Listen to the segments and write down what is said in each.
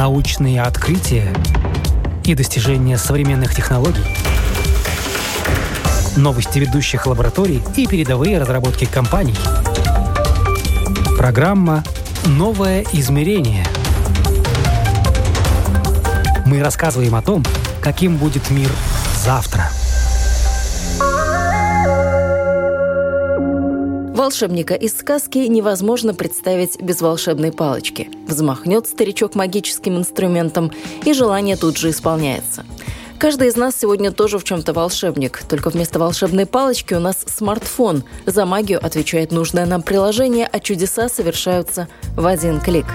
научные открытия и достижения современных технологий, новости ведущих лабораторий и передовые разработки компаний. Программа «Новое измерение». Мы рассказываем о том, каким будет мир завтра – Волшебника из сказки невозможно представить без волшебной палочки. Взмахнет старичок магическим инструментом, и желание тут же исполняется. Каждый из нас сегодня тоже в чем-то волшебник, только вместо волшебной палочки у нас смартфон. За магию отвечает нужное нам приложение, а чудеса совершаются в один клик.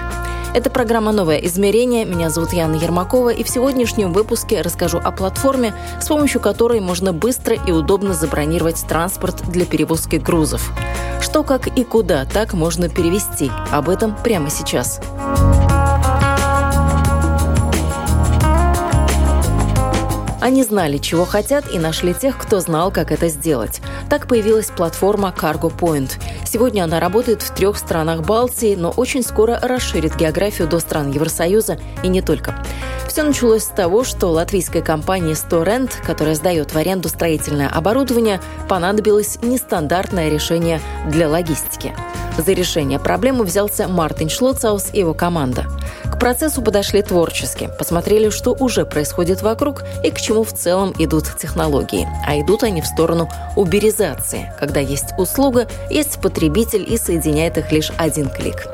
Это программа «Новое измерение». Меня зовут Яна Ермакова, и в сегодняшнем выпуске расскажу о платформе, с помощью которой можно быстро и удобно забронировать транспорт для перевозки грузов. Что, как и куда так можно перевести? Об этом прямо сейчас. Они знали, чего хотят, и нашли тех, кто знал, как это сделать. Так появилась платформа Cargo Point. Сегодня она работает в трех странах Балтии, но очень скоро расширит географию до стран Евросоюза и не только. Все началось с того, что латвийской компании Storent, которая сдает в аренду строительное оборудование, понадобилось нестандартное решение для логистики. За решение проблемы взялся Мартин Шлоцаус и его команда. К процессу подошли творчески, посмотрели, что уже происходит вокруг и к чему в целом идут технологии. А идут они в сторону уберизации, когда есть услуга, есть потребитель и соединяет их лишь один клик.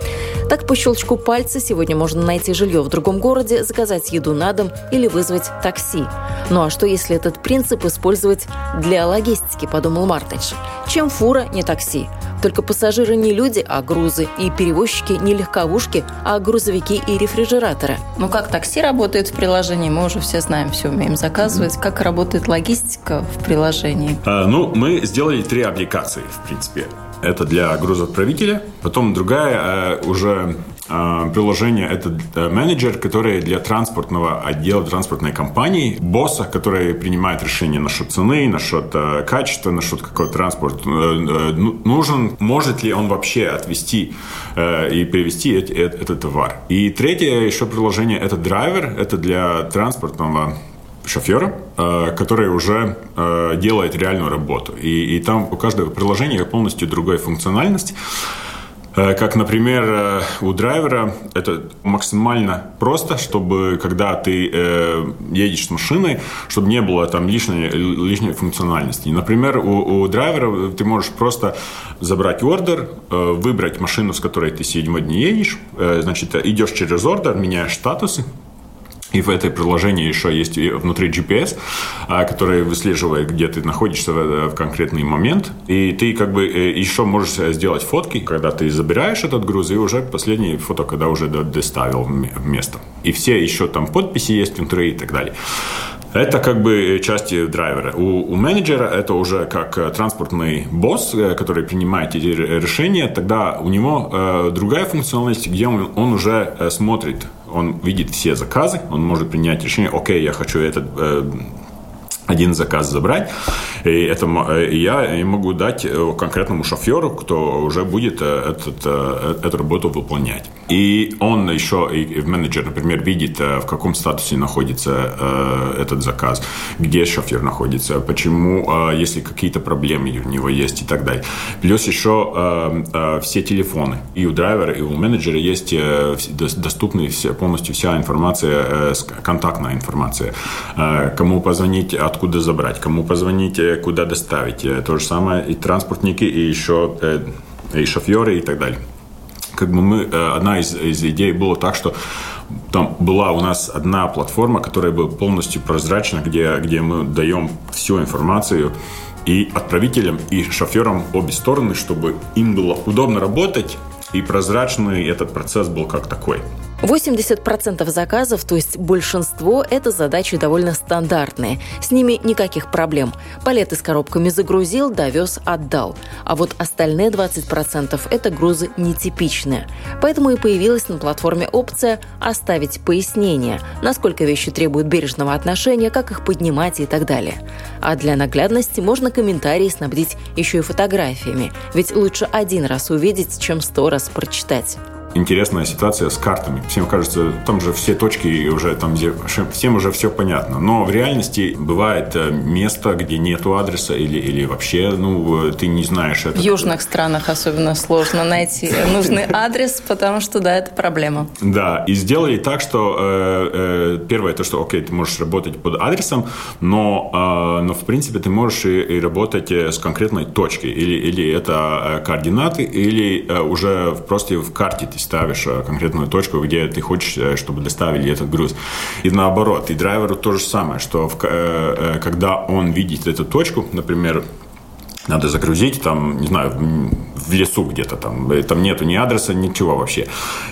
Так по щелчку пальца сегодня можно найти жилье в другом городе, заказать еду на дом или вызвать такси. Ну а что, если этот принцип использовать для логистики, подумал Мартинш. Чем фура не такси? Только пассажиры не люди, а грузы. И перевозчики не легковушки, а грузовики и рефрижераторы. Ну, как такси работает в приложении, мы уже все знаем, все умеем заказывать. Как работает логистика в приложении? А, ну, мы сделали три аппликации, в принципе. Это для грузоотправителя. Потом другая э, уже приложение – это э, менеджер, который для транспортного отдела транспортной компании, босса, который принимает решения насчет цены, насчет качества, насчет какой транспорт ну, нужен, может ли он вообще отвезти и перевести этот товар. И третье еще приложение – это драйвер, это для транспортного шофера, э, который уже э, делает реальную работу. И, и там у каждого приложения полностью другая функциональность. Э, как, например, у драйвера это максимально просто, чтобы когда ты едешь с машиной, чтобы не было там лишней, лишней функциональности. Например, у, у драйвера ты можешь просто забрать ордер, выбрать машину, с которой ты сегодня едешь, значит, идешь через ордер, меняешь статусы, и в этой приложении еще есть внутри GPS, а, который выслеживает, где ты находишься в конкретный момент. И ты как бы э, еще можешь сделать фотки, когда ты забираешь этот груз, и уже последние фото, когда уже доставил в место. И все еще там подписи есть внутри и так далее. Это как бы части драйвера. У, у менеджера это уже как э, транспортный босс, э, который принимает эти решения. Тогда у него э, другая функциональность, где он, он уже э, смотрит, он видит все заказы, он может принять решение, окей, я хочу этот э, один заказ забрать. И это я могу дать э, конкретному шоферу, кто уже будет э, этот, э, эту работу выполнять. И он еще, и менеджер, например, видит, в каком статусе находится этот заказ, где шофер находится, почему, если какие-то проблемы у него есть и так далее. Плюс еще все телефоны. И у драйвера, и у менеджера есть доступны все, полностью вся информация, контактная информация. Кому позвонить, откуда забрать, кому позвонить, куда доставить. То же самое и транспортники, и еще и шоферы и так далее. Как бы мы, э, одна из, из идей была так, что там была у нас одна платформа, которая была полностью прозрачна, где, где мы даем всю информацию и отправителям, и шоферам обе стороны, чтобы им было удобно работать, и прозрачный этот процесс был как такой. 80% заказов, то есть большинство, это задачи довольно стандартные. С ними никаких проблем. Палеты с коробками загрузил, довез, отдал. А вот остальные 20% – это грузы нетипичные. Поэтому и появилась на платформе опция «Оставить пояснение», насколько вещи требуют бережного отношения, как их поднимать и так далее. А для наглядности можно комментарии снабдить еще и фотографиями, ведь лучше один раз увидеть, чем сто раз прочитать. Интересная ситуация с картами. Всем кажется, там же все точки уже там, где всем уже все понятно. Но в реальности бывает э, место, где нету адреса или, или вообще, ну, ты не знаешь это. В южных странах особенно сложно найти нужный адрес, потому что, да, это проблема. Да, и сделали так, что э, э, первое то, что, окей, ты можешь работать под адресом, но, э, но в принципе ты можешь и, и работать э, с конкретной точкой. Или, или это э, координаты, или э, уже просто в карте ты ставишь конкретную точку, где ты хочешь, чтобы доставили этот груз. И наоборот, и драйверу то же самое, что в, когда он видит эту точку, например, надо загрузить там, не знаю, в лесу где-то там, там нету ни адреса, ничего вообще.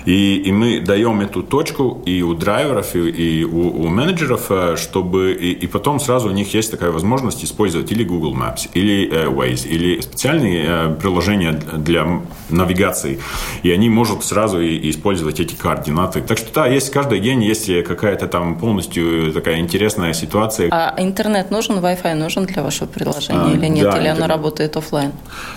И, и мы даем эту точку и у драйверов, и, и у, у менеджеров, э, чтобы и, и потом сразу у них есть такая возможность использовать или Google Maps, или э, Waze, или специальные э, приложения для навигации, и они могут сразу и, использовать эти координаты. Так что да, есть каждый день есть какая-то там полностью такая интересная ситуация. А интернет нужен, Wi-Fi нужен для вашего приложения а, или нет, да, или оно работает офлайн?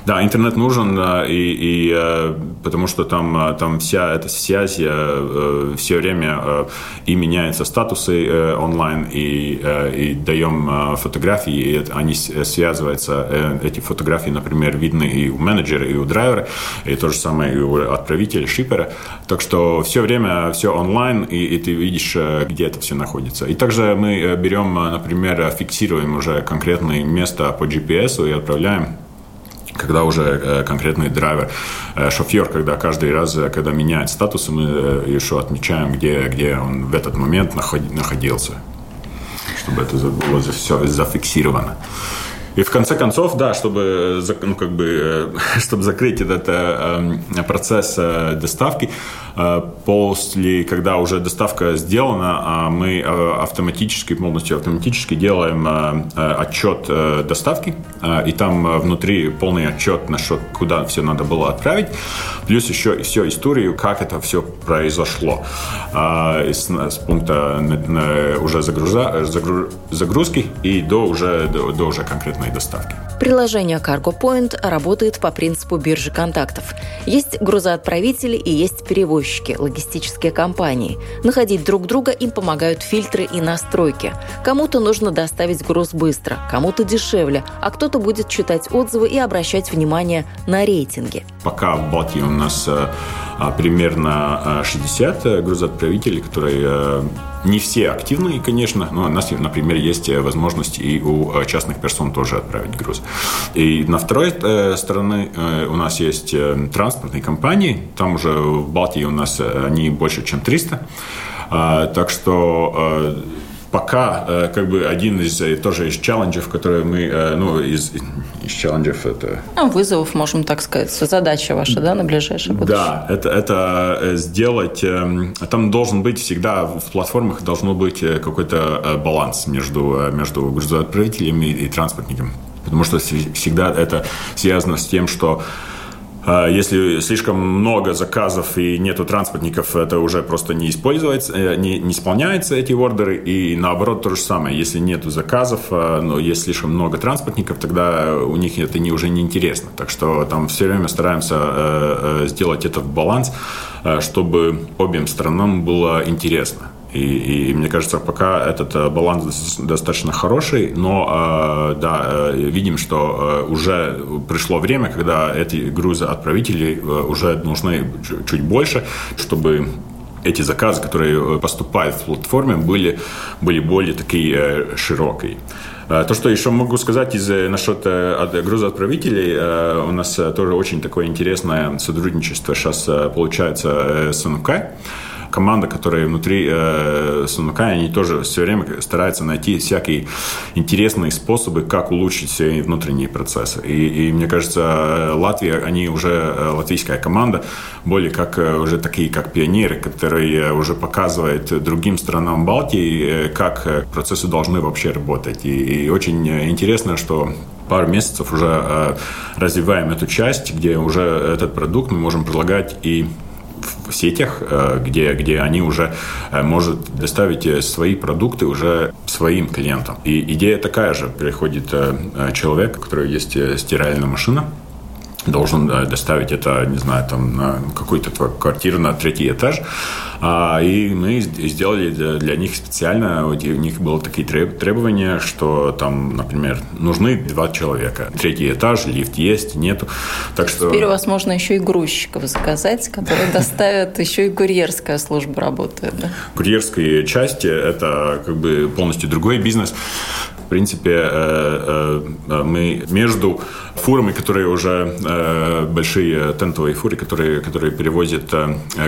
Да, интернет нужен, и, и э, потому что там, э, там вся эта связь э, все время и меняются статусы онлайн, и, и даем фотографии, и они связываются, эти фотографии, например, видны и у менеджера, и у драйвера, и то же самое и у отправителя, шипера. Так что все время все онлайн, и, и ты видишь, где это все находится. И также мы берем, например, фиксируем уже конкретное место по GPS и отправляем когда уже э, конкретный драйвер, э, шофер, когда каждый раз, э, когда меняет статус, мы еще отмечаем, где, где он в этот момент находился, чтобы это было все зафиксировано. И в конце концов, да, чтобы, ну, как бы, чтобы закрыть этот процесс доставки, после, когда уже доставка сделана, а мы э, автоматически, полностью автоматически делаем э, отчет доставки, и там внутри полный отчет на что, куда все надо было отправить, плюс еще всю историю, как это все произошло с, с пункта уже загруза, загрузки и до уже, до, до уже конкретной доставки. Приложение Cargo Point работает по принципу биржи контактов. Есть грузоотправители и есть перевозчики, логистические компании. Находить друг друга им помогают фильтры и настройки. Кому-то нужно доставить груз быстро, кому-то дешевле, а кто-то будет читать отзывы и обращать внимание на рейтинги. Пока в Балтии у нас э, примерно 60 э, грузоотправителей, которые э, не все активные, конечно, но у нас, например, есть возможность и у частных персон тоже отправить груз. И на второй стороне у нас есть транспортные компании, там уже в Балтии у нас они больше, чем 300. А, так что пока э, как бы один из э, тоже из челленджев, которые мы, э, ну, из, из челленджев это... Ну, вызовов, можем так сказать, задача ваша, да, на ближайшее будущее? Да, это, это сделать, там должен быть всегда, в платформах должно быть какой-то баланс между, между грузоотправителями и транспортниками. Потому что всегда это связано с тем, что если слишком много заказов и нету транспортников, это уже просто не используется, э, не, не исполняются эти ордеры. И наоборот то же самое. Если нету заказов, э, но есть слишком много транспортников, тогда у них это не, уже не интересно. Так что там все время стараемся э, сделать этот баланс, чтобы обеим сторонам было интересно. И, и мне кажется, пока этот э, баланс достаточно хороший, но э, да, э, видим, что уже пришло время, когда эти грузы отправителей уже нужны чуть больше, чтобы эти заказы, которые поступают в платформе, были, были более такие широкие. То, что еще могу сказать из, насчет грузоотправителей, у нас тоже очень такое интересное сотрудничество сейчас получается с НК команда, которая внутри э, Сунука, они тоже все время стараются найти всякие интересные способы, как улучшить все внутренние процессы. И, и мне кажется, Латвия, они уже, э, латвийская команда, более как э, уже такие, как пионеры, которые уже показывают другим странам Балтии, э, как процессы должны вообще работать. И, и очень интересно, что пару месяцев уже э, развиваем эту часть, где уже этот продукт мы можем предлагать и в сетях, э, где, где они уже э, может доставить э, свои продукты уже своим клиентам. И идея такая же. Приходит человек, у которого есть стиральная машина, должен доставить это, не знаю, там на какую-то квартиру на третий этаж. А, и мы сделали для них специально, у них было такие требования, что там, например, нужны два человека. Третий этаж, лифт есть, нету. Так что... Теперь у вас можно еще и грузчиков заказать, которые доставят, еще и курьерская служба работает. Да? Курьерские части – это как бы полностью другой бизнес принципе, э, э, мы между фурами, которые уже э, большие тентовые фуры, которые, которые перевозят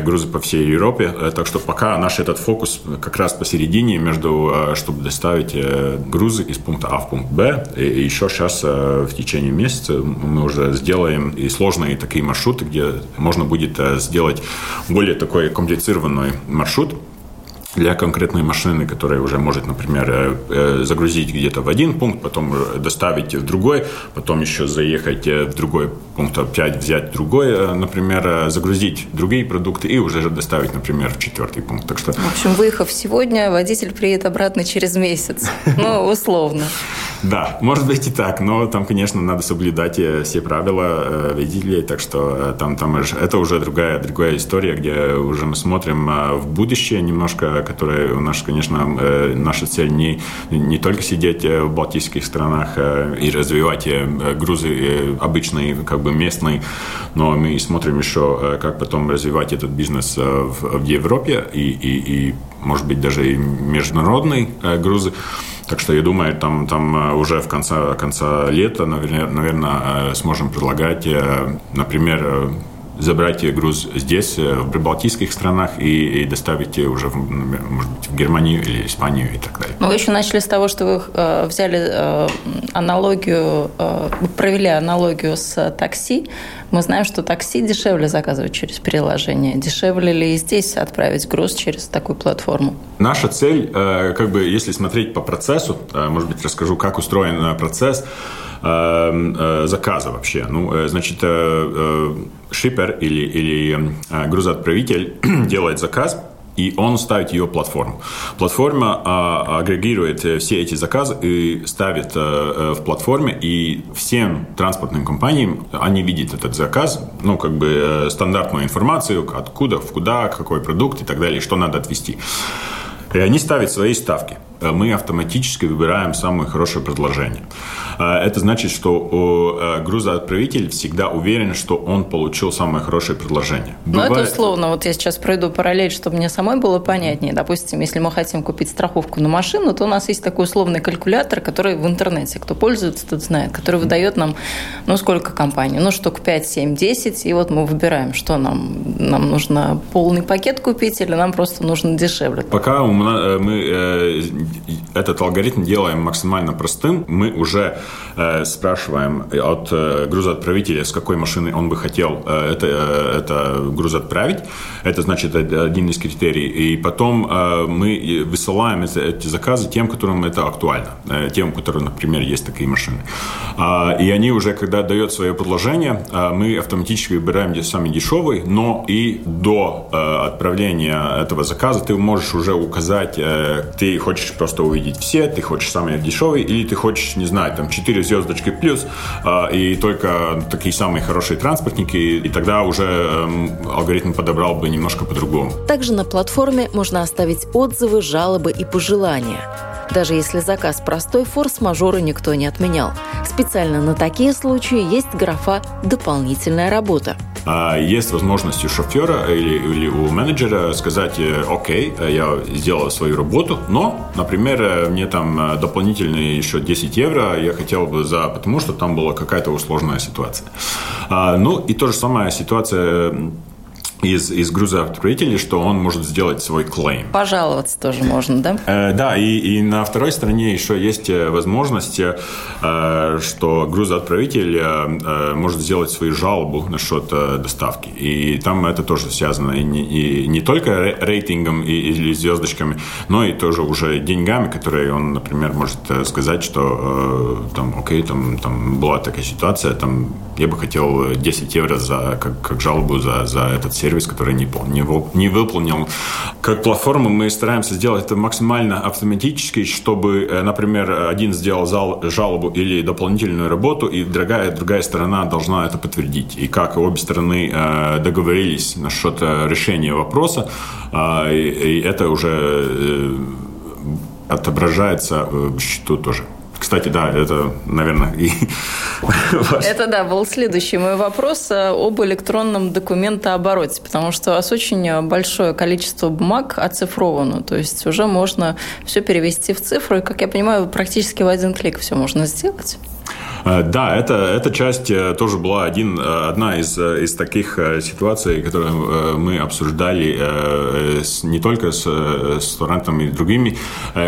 грузы по всей Европе. Так что пока наш этот фокус как раз посередине между, чтобы доставить грузы из пункта А в пункт Б. И еще сейчас в течение месяца мы уже сделаем и сложные такие маршруты, где можно будет сделать более такой комплицированный маршрут, для конкретной машины, которая уже может, например, э, э, загрузить где-то в один пункт, потом доставить в другой, потом еще заехать э, в другой пункт, опять взять другой, например, загрузить другие продукты и уже доставить, например, в четвертый пункт. Так что... В общем, выехав сегодня, водитель приедет обратно через месяц. Ну, условно. Да, может быть и так, но там, конечно, надо соблюдать все правила водителей, так что там, там это уже другая, другая история, где уже мы смотрим в будущее немножко, которая у нас, конечно, э, наша цель не, не только сидеть э, в балтийских странах э, и развивать грузы обычные, как бы местные, но мы смотрим еще, как потом развивать этот бизнес в, в Европе и, и, и, может быть, даже и международные грузы. Так что я думаю, там, там уже в конце, конце лета, наверное, сможем предлагать, например, забрать груз здесь, э, в прибалтийских странах, и, и доставить уже, в, может быть, в Германию или Испанию и так далее. Вы еще начали с того, что вы э, взяли э, аналогию, э, провели аналогию с такси. Мы знаем, что такси дешевле заказывать через приложение. Дешевле ли и здесь отправить груз через такую платформу? Наша цель, э, как бы, если смотреть по процессу, э, может быть, расскажу, как устроен процесс, э, заказа вообще. Ну, э, значит, э, шипер или, или грузоотправитель делает заказ, и он ставит ее платформу. Платформа а, агрегирует все эти заказы и ставит а, в платформе, и всем транспортным компаниям они видят этот заказ, ну, как бы стандартную информацию, откуда, в куда, какой продукт и так далее, что надо отвезти. И они ставят свои ставки. Э, мы автоматически выбираем самое хорошее предложение. Э, это значит, что э, грузоотправитель всегда уверен, что он получил самое хорошее предложение. Ну, это условно. Вот я сейчас пройду параллель, чтобы мне самой было понятнее. Допустим, если мы хотим купить страховку на машину, то у нас есть такой условный калькулятор, который в интернете, кто пользуется, тот знает, который выдает нам, ну, сколько компаний? Ну, штук 5, 7, 10, и вот мы выбираем, что нам, нам нужно полный пакет купить или нам просто нужно дешевле. Пока мы этот алгоритм делаем максимально простым. Мы уже э, спрашиваем от э, грузоотправителя, с какой машины он бы хотел э, это, э, это груз отправить. Это значит один из критерий. И потом э, мы высылаем эти, заказы тем, которым это актуально. Э, тем, у которых, например, есть такие машины. Э, и они уже, когда дают свое предложение, э, мы автоматически выбираем самый дешевый, но и до э, отправления этого заказа ты можешь уже указать, э, ты хочешь просто увидеть все, ты хочешь самый дешевый, или ты хочешь, не знаю, там 4 звездочки плюс, э, и только такие самые хорошие транспортники, и тогда уже э, алгоритм подобрал бы немножко по-другому. Также на платформе можно оставить отзывы, жалобы и пожелания. Даже если заказ простой, форс-мажоры никто не отменял. Специально на такие случаи есть графа «Дополнительная работа». А есть возможность у шофера или, или у менеджера сказать, э, окей, я сделал свою работу, но, например, э, мне там э, дополнительные еще 10 евро я хотел бы за, потому что там была какая-то усложная ситуация. А, ну и то же самая ситуация из, из грузоотправителей, что он может сделать свой клейм. Пожаловаться тоже можно, да? Э, да, и, и на второй стороне еще есть э, возможность, э, что грузоотправитель э, э, может сделать свою жалобу насчет э, доставки. И там это тоже связано и не, и не только рейтингом и, или звездочками, но и тоже уже деньгами, которые он, например, может э, сказать, что э, там, окей, там, там была такая ситуация, там я бы хотел 10 евро за, как, как жалобу за, за этот сервис сервис, который не, не, выполнил. Как платформа мы стараемся сделать это максимально автоматически, чтобы, э, например, один сделал жалобу или дополнительную работу, и другая, другая сторона должна это подтвердить. И как обе стороны э, договорились насчет решения вопроса, и это уже отображается в счету тоже. Кстати, да, это, наверное, и Это, да, был следующий мой вопрос э, об электронном документообороте, потому что у вас очень большое количество бумаг оцифровано, то есть уже можно все перевести в цифру, и, как я понимаю, практически в один клик все можно сделать. Э, да, это, эта часть э, тоже была один, э, одна из, из таких ситуаций, которые мы обсуждали с, не только с, с Торрентом и другими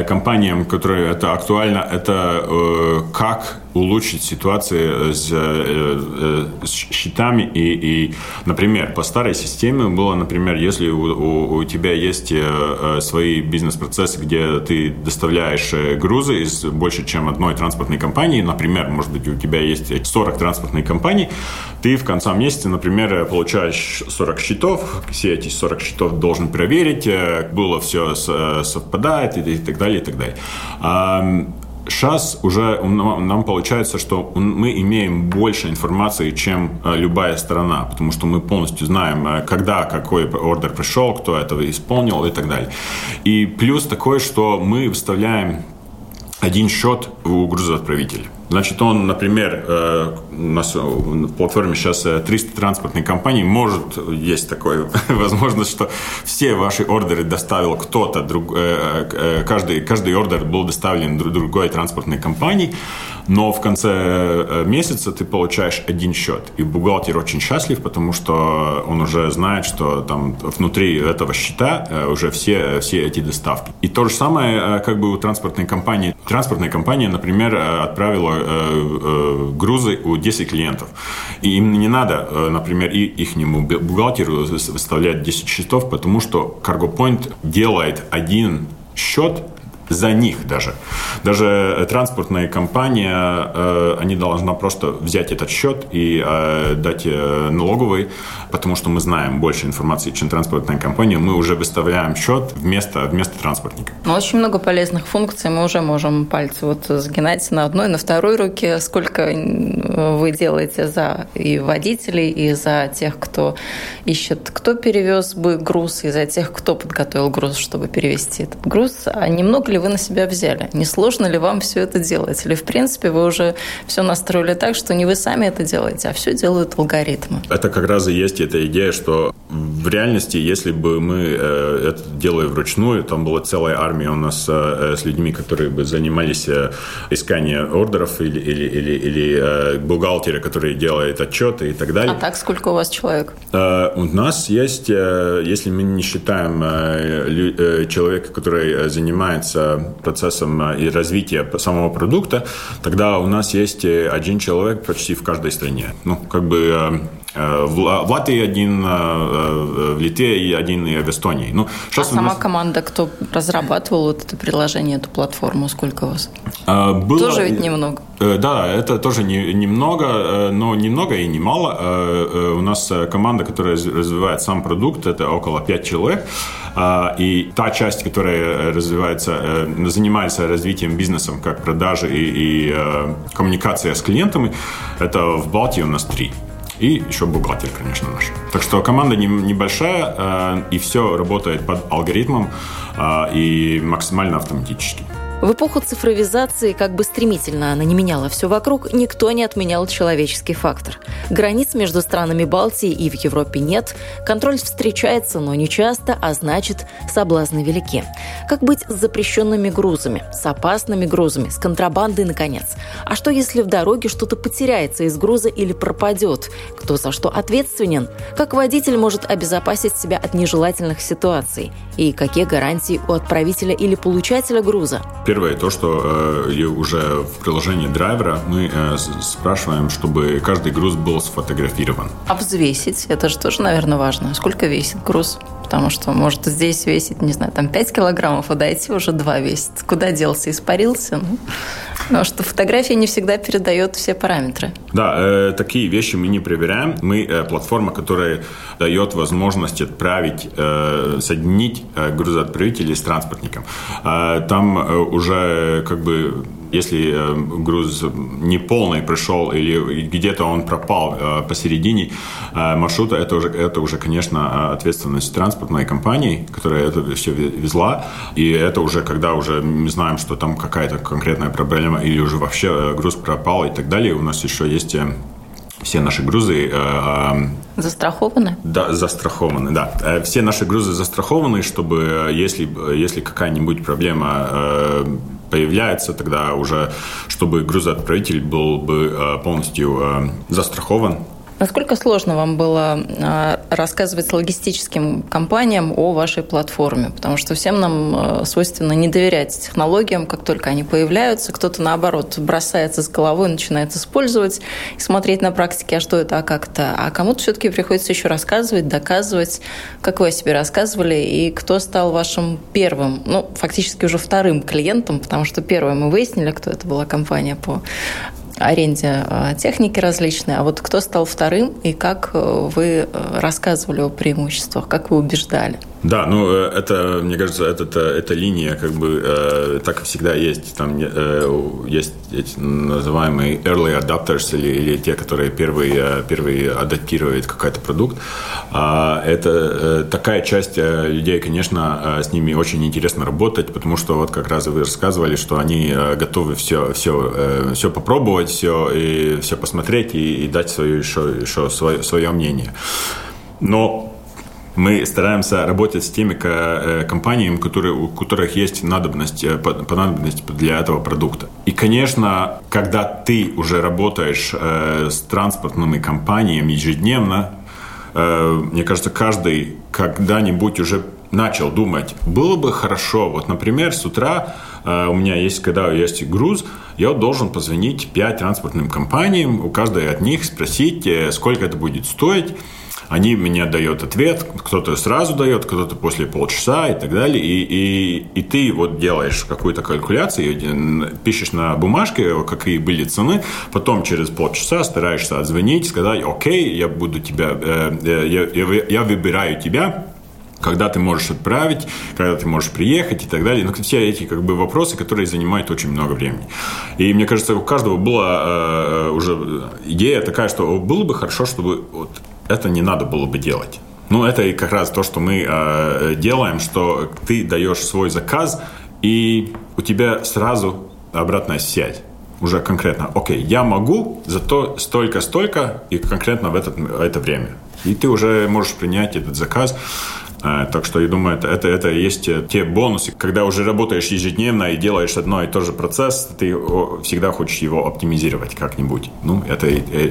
компаниями, которые это актуально, это как улучшить ситуацию с, с счетами. И, и, например, по старой системе было, например, если у, у, у тебя есть свои бизнес-процессы, где ты доставляешь грузы из больше, чем одной транспортной компании, например, может быть, у тебя есть 40 транспортных компаний, ты в конце месяца, например, получаешь 40 счетов, все эти 40 счетов должен проверить, э, было все совпадает и так далее, и так далее. Сейчас уже нам получается, что мы имеем больше информации, чем э, любая сторона, потому что мы полностью знаем, э, когда какой ордер пришел, кто этого исполнил и так далее. И плюс такое, что мы вставляем один счет у грузоотправителя. Значит, он, например, э, у нас в платформе сейчас 300 транспортных компаний, может, есть такая возможность, что все ваши ордеры доставил кто-то, друг, э, э, каждый, каждый ордер был доставлен другой транспортной компании, но в конце месяца ты получаешь один счет. И бухгалтер очень счастлив, потому что он уже знает, что там внутри этого счета уже все, все эти доставки. И то же самое как бы у транспортной компании. Транспортная компания, например, отправила Э, э, грузы у 10 клиентов. И им не надо, э, например, и их бухгалтеру выставлять 10 счетов, потому что Cargo Point делает один счет за них даже. Даже транспортная компания, э, они должна просто взять этот счет и э, дать э, налоговый, потому что мы знаем больше информации, чем транспортная компания. Мы уже выставляем счет вместо, вместо транспортника. Ну, очень много полезных функций. Мы уже можем пальцы вот сгинать на одной, на второй руке. Сколько вы делаете за и водителей, и за тех, кто ищет, кто перевез бы груз, и за тех, кто подготовил груз, чтобы перевести этот груз. А немного ли ли вы на себя взяли? Не сложно ли вам все это делать? Или, в принципе, вы уже все настроили так, что не вы сами это делаете, а все делают алгоритмы? Это как раз и есть эта идея, что в реальности, если бы мы э, это делали вручную, там была целая армия у нас э, с людьми, которые бы занимались э, исканием ордеров или, или, или, или бухгалтеры, которые делают отчеты и так далее. А так сколько у вас человек? У нас есть, если мы не считаем человека, который занимается процессом э, и развития самого продукта, тогда у нас есть э, один человек почти в каждой стране. Ну, как бы э, в Латвии один, в Литве и один в Эстонии. Ну, сейчас а сама нас... команда, кто разрабатывал вот это приложение, эту платформу, сколько у вас? Было... Тоже ведь немного. Да, это тоже не, немного, но немного и немало. У нас команда, которая развивает сам продукт, это около 5 человек. И та часть, которая развивается, э, занимается развитием бизнесом, как продажи и, и э, коммуникация с клиентами, это в Балтии у нас три. И еще бухгалтер, конечно, наш. Так что команда небольшая, э, и все работает под алгоритмом и максимально автоматически. В эпоху цифровизации, как бы стремительно она не меняла все вокруг, никто не отменял человеческий фактор. Границ между странами Балтии и в Европе нет, контроль встречается, но не часто, а значит, соблазны велики. Как быть с запрещенными грузами, с опасными грузами, с контрабандой, наконец? А что, если в дороге что-то потеряется из груза или пропадет? Кто за что ответственен? Как водитель может обезопасить себя от нежелательных ситуаций? И какие гарантии у отправителя или получателя груза? Первое, то, что э, уже в приложении драйвера мы э, спрашиваем, чтобы каждый груз был сфотографирован. А взвесить? Это же тоже, наверное, важно. Сколько весит груз? Потому что может здесь весить, не знаю, там 5 килограммов, а дойти уже 2 весит. Куда делся? Испарился? Ну. Но что фотография не всегда передает все параметры. Да, э, такие вещи мы не проверяем. Мы э, платформа, которая дает возможность отправить, э, соединить э, грузоотправителей с транспортником. Э, там э, уже как бы если э, груз не полный пришел или где-то он пропал э, посередине э, маршрута, это уже, это уже, конечно, ответственность транспортной компании, которая это все везла. И это уже, когда уже мы знаем, что там какая-то конкретная проблема или уже вообще груз пропал и так далее, у нас еще есть все наши грузы... Застрахованы? Да, застрахованы, да. Все наши грузы застрахованы, чтобы если, если какая-нибудь проблема появляется, тогда уже, чтобы грузоотправитель был бы э, полностью э, застрахован Насколько сложно вам было а, рассказывать логистическим компаниям о вашей платформе? Потому что всем нам а, свойственно не доверять технологиям, как только они появляются. Кто-то, наоборот, бросается с головой, начинает использовать и смотреть на практике, а что это, а как это. А кому-то все-таки приходится еще рассказывать, доказывать, как вы о себе рассказывали, и кто стал вашим первым, ну, фактически уже вторым клиентом, потому что первым мы выяснили, кто это была компания по аренде а, техники различные. А вот кто стал вторым и как э, вы э, рассказывали о преимуществах, как вы убеждали? Да, ну э, это, мне кажется, это, это, эта линия как бы э, так всегда есть. Там э, есть эти называемые early adapters или, или те, которые первые, первые адаптируют какой-то продукт. А это э, такая часть людей, конечно, с ними очень интересно работать, потому что вот как раз вы рассказывали, что они готовы все, все, все попробовать, все, и все посмотреть и, и дать свое, еще, еще свое, свое мнение. Но мы стараемся работать с теми э, компаниями, которые, у которых есть надобность, э, понадобность для этого продукта. И, конечно, когда ты уже работаешь э, с транспортными компаниями ежедневно, мне кажется, каждый когда-нибудь уже начал думать, было бы хорошо, вот, например, с утра у меня есть, когда есть груз, я должен позвонить 5 транспортным компаниям, у каждой от них спросить, сколько это будет стоить, они мне дают ответ, кто-то сразу дает, кто-то после полчаса и так далее. И, и, и ты вот делаешь какую-то калькуляцию, пишешь на бумажке, какие были цены, потом через полчаса стараешься отзвонить, сказать, окей, я буду тебя, э, э, я, я, я выбираю тебя, когда ты можешь отправить, когда ты можешь приехать и так далее. Но все эти как бы вопросы, которые занимают очень много времени. И мне кажется, у каждого была э, уже идея такая, что было бы хорошо, чтобы вот это не надо было бы делать. Ну, это и как раз то, что мы э, делаем, что ты даешь свой заказ, и у тебя сразу обратная связь. Уже конкретно, окей, я могу, зато столько-столько и конкретно в, этот, это время. И ты уже можешь принять этот заказ. Э, так что я думаю, это, это, это есть те бонусы. Когда уже работаешь ежедневно и делаешь одно и то же процесс, ты всегда хочешь его оптимизировать как-нибудь. Ну, это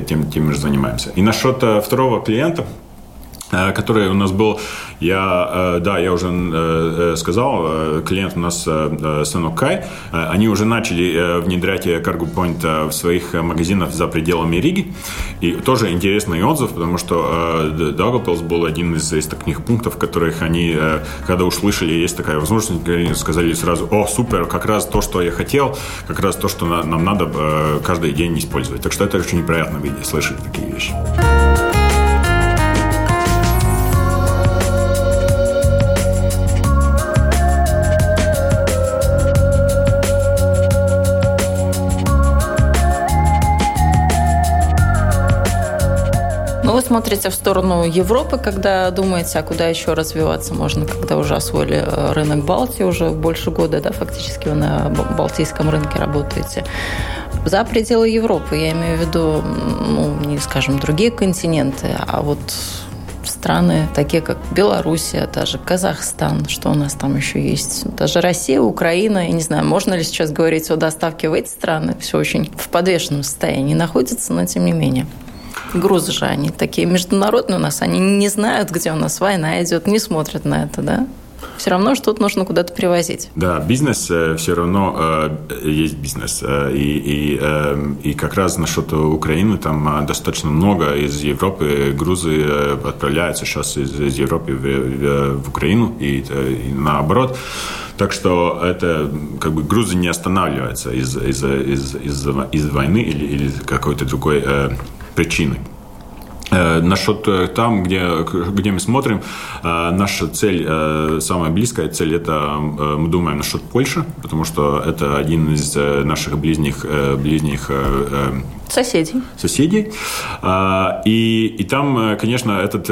тем, тем мы же занимаемся. И насчет э, второго клиента, Э, который у нас был, я, э, да, я уже э, сказал, клиент у нас Санукай, они уже начали внедрять Cargo Point в своих магазинах за пределами Риги, и тоже интересный отзыв, потому что Дагопилс был один из, из таких пунктов, которых они, когда услышали, есть такая возможность, сказали сразу, о, супер, как раз то, что я хотел, как раз то, что нам надо каждый день использовать. Так что это очень приятно видеть, слышать такие вещи. Смотрите в сторону Европы, когда думаете, а куда еще развиваться можно, когда уже освоили э, рынок Балтии, уже больше года, да, фактически вы на балтийском рынке работаете. За пределы Европы, я имею в виду, ну, не скажем, другие континенты, а вот страны, такие как Белоруссия, даже Казахстан, что у нас там еще есть, даже Россия, Украина, я не знаю, можно ли сейчас говорить о доставке в эти страны, все очень в подвешенном состоянии находится, но тем не менее грузы же они такие международные у нас, они не знают, где у нас война идет, не смотрят на это, да? Все равно что-то нужно куда-то привозить. Да, бизнес э, все равно э, есть бизнес. Э, и, и, э, и как раз насчет Украины там э, достаточно много из Европы грузы отправляются сейчас из, из Европы в, в, в Украину и, и наоборот. Так что это как бы грузы не останавливаются из, из, из, из, из войны или, или какой-то другой э, причины. Э, насчет э, там, где, где мы смотрим, э, наша цель, самая близкая цель, это мы думаем насчет Польши, потому что это один из наших ближних, ближних Соседей. Соседей. И, и там, конечно, этот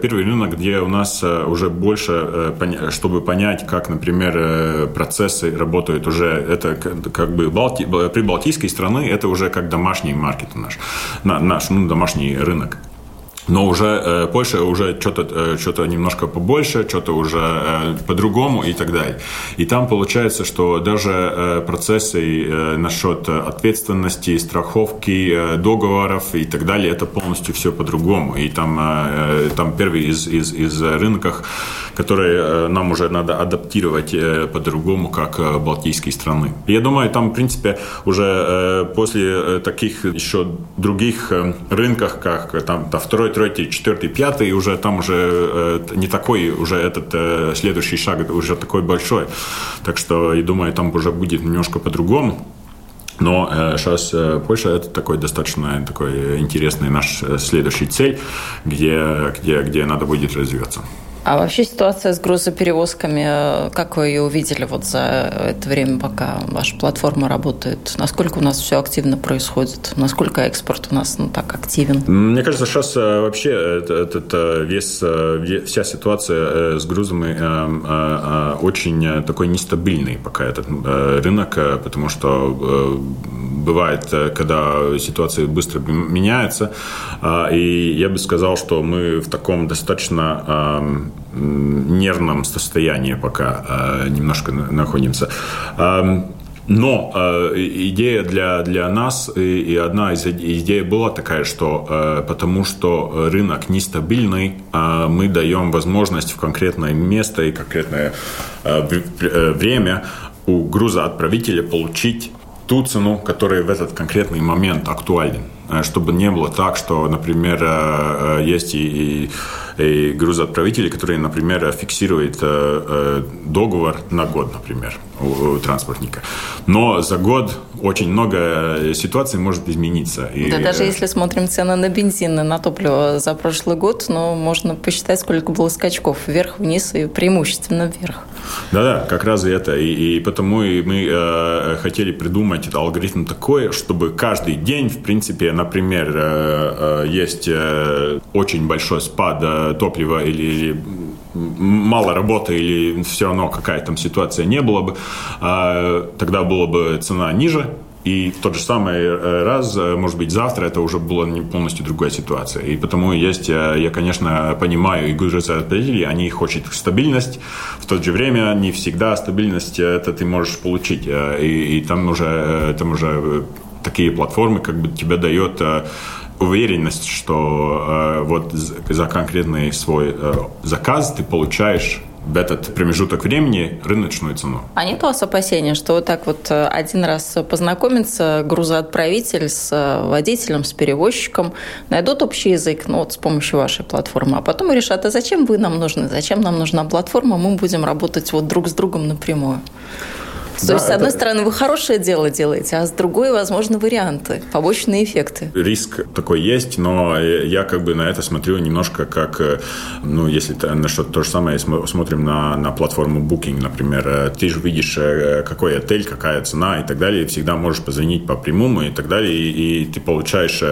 первый рынок, где у нас уже больше, чтобы понять, как, например, процессы работают уже, это как бы Балти, при Балтийской страны, это уже как домашний маркет наш, наш ну, домашний рынок. Но уже э, Польша уже что-то э, что немножко побольше, что-то уже э, по-другому и так далее. И там получается, что даже э, процессы э, насчет ответственности, страховки, э, договоров и так далее, это полностью все по-другому. И там, э, там первый из, из, из рынков, которые э, нам уже надо адаптировать э, по-другому, как э, балтийские страны. Я думаю, там, в принципе, уже э, после э, таких еще других э, рынках, как там, да, второй третий, четвертый, пятый, уже там уже э, не такой, уже этот э, следующий шаг уже такой большой. Так что, я думаю, там уже будет немножко по-другому. Но э, сейчас э, Польша это такой достаточно такой интересный наш э, следующий цель, где, где, где надо будет развиваться. А вообще ситуация с грузоперевозками, как вы ее увидели вот за это время, пока ваша платформа работает? Насколько у нас все активно происходит? Насколько экспорт у нас ну, так активен? Мне кажется, сейчас э, вообще этот э, весь, э, вся ситуация с грузами очень такой нестабильный пока этот рынок, потому что бывает, когда ситуация быстро меняется. И я бы сказал, что мы в таком достаточно нервном состоянии пока э, немножко находимся. Но э, идея для, для нас, и, и одна из идей была такая, что э, потому что рынок нестабильный, э, мы даем возможность в конкретное место и конкретное э, время у грузоотправителя получить ту цену, которая в этот конкретный момент актуален. Чтобы не было так, что, например, есть и, и и грузоотправители, которые, например, фиксируют э, э, договор на год, например, у транспортника. Но за год очень много ситуаций может измениться. И... Да, даже если смотрим цены на бензин и на топливо за прошлый год, ну, можно посчитать, сколько было скачков вверх-вниз и преимущественно вверх. Да-да, как раз это. И, и потому и мы э, хотели придумать этот алгоритм такой, чтобы каждый день, в принципе, например, э, э, есть э, очень большой спад э, топлива или, или мало работы или все равно какая там ситуация не было бы, э, тогда была бы цена ниже, и в тот же самый э, раз, э, может быть, завтра это уже была не полностью другая ситуация. И потому есть, э, я, конечно, понимаю, и грузоотправители, они хотят стабильность, в то же время не всегда стабильность это ты можешь получить. И, и там уже, там уже такие платформы как бы тебе дает уверенность, что вот за конкретный свой заказ ты получаешь в этот промежуток времени рыночную цену. А нет у вас опасения, что вот так вот э, один раз познакомится грузоотправитель с э, водителем, с перевозчиком, найдут общий язык, ну вот с помощью вашей платформы, а потом решат, а зачем вы нам нужны, зачем нам нужна платформа, мы будем работать вот друг с другом напрямую. То да, есть, с одной это... стороны, вы хорошее дело делаете, а с другой, возможно, варианты, побочные эффекты. Риск такой есть, но я как бы на это смотрю немножко как, э, ну, если на что-то то же самое смотрим на, на платформу Booking, например, э, ты же видишь, э, какой отель, какая цена и так далее, и всегда можешь позвонить по прямому и так далее, и, и ты получаешь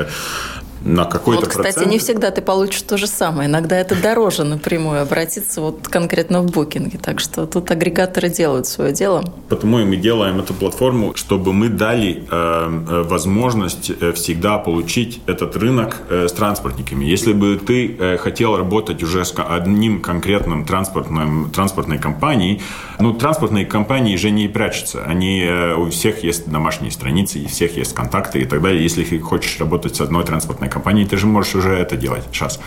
на какой-то вот, кстати, процент. не всегда ты получишь то же самое. Иногда это дороже напрямую обратиться вот конкретно в букинге. Так что тут агрегаторы делают свое дело. Потому и мы делаем эту платформу, чтобы мы дали э, э возможность э, всегда получить этот рынок э, с транспортниками. Если бы ты э, хотел работать уже с одним конкретным транспортным, транспортной компанией, ну, транспортные компании же не прячутся. Они, э, у всех есть домашние страницы, у всех есть контакты и так далее. Если ты хочешь работать с одной транспортной компании, ты же можешь уже это делать сейчас.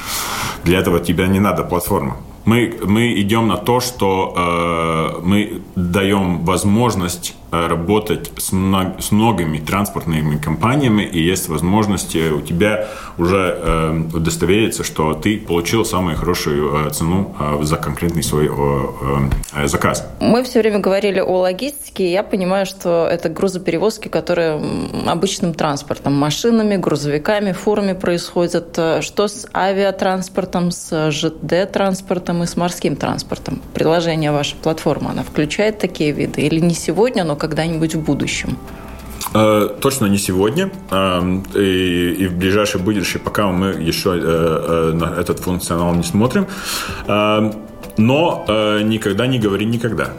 Для этого тебе не надо платформа. Мы, мы идем на то, что э, мы даем возможность работать с, мног, с многими транспортными компаниями, и есть возможность у тебя уже э, удостовериться, что ты получил самую хорошую э, цену э, за конкретный свой э, заказ. Мы все время говорили о логистике, и я понимаю, что это грузоперевозки, которые обычным транспортом, машинами, грузовиками, фурами происходят. Что с авиатранспортом, с ЖД-транспортом и с морским транспортом? Приложение вашей платформы, она включает такие виды? Или не сегодня, но когда-нибудь в будущем? Э, точно не сегодня. Э, и, в ближайшее будущее, пока мы еще э, на этот функционал не смотрим. Но никогда не говори никогда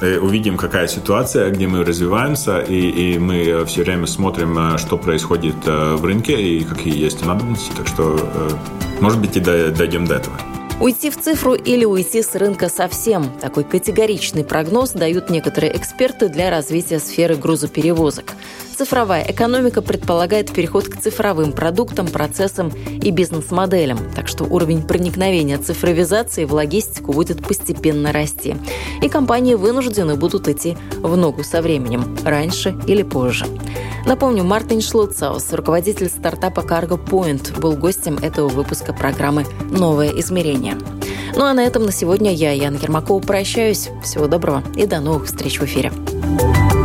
увидим, какая ситуация, где мы развиваемся, и, и мы все время смотрим, что происходит в рынке и какие есть надобности. Так что, может быть, и дойдем до этого. Уйти в цифру или уйти с рынка совсем. Такой категоричный прогноз дают некоторые эксперты для развития сферы грузоперевозок. Цифровая экономика предполагает переход к цифровым продуктам, процессам и бизнес-моделям, так что уровень проникновения цифровизации в логистику будет постепенно расти. И компании вынуждены будут идти в ногу со временем, раньше или позже. Напомню, Мартин Шлуцаус, руководитель стартапа Cargo Point, был гостем этого выпуска программы «Новое измерение». Ну а на этом на сегодня я, Яна Ермакова, прощаюсь. Всего доброго и до новых встреч в эфире. thank you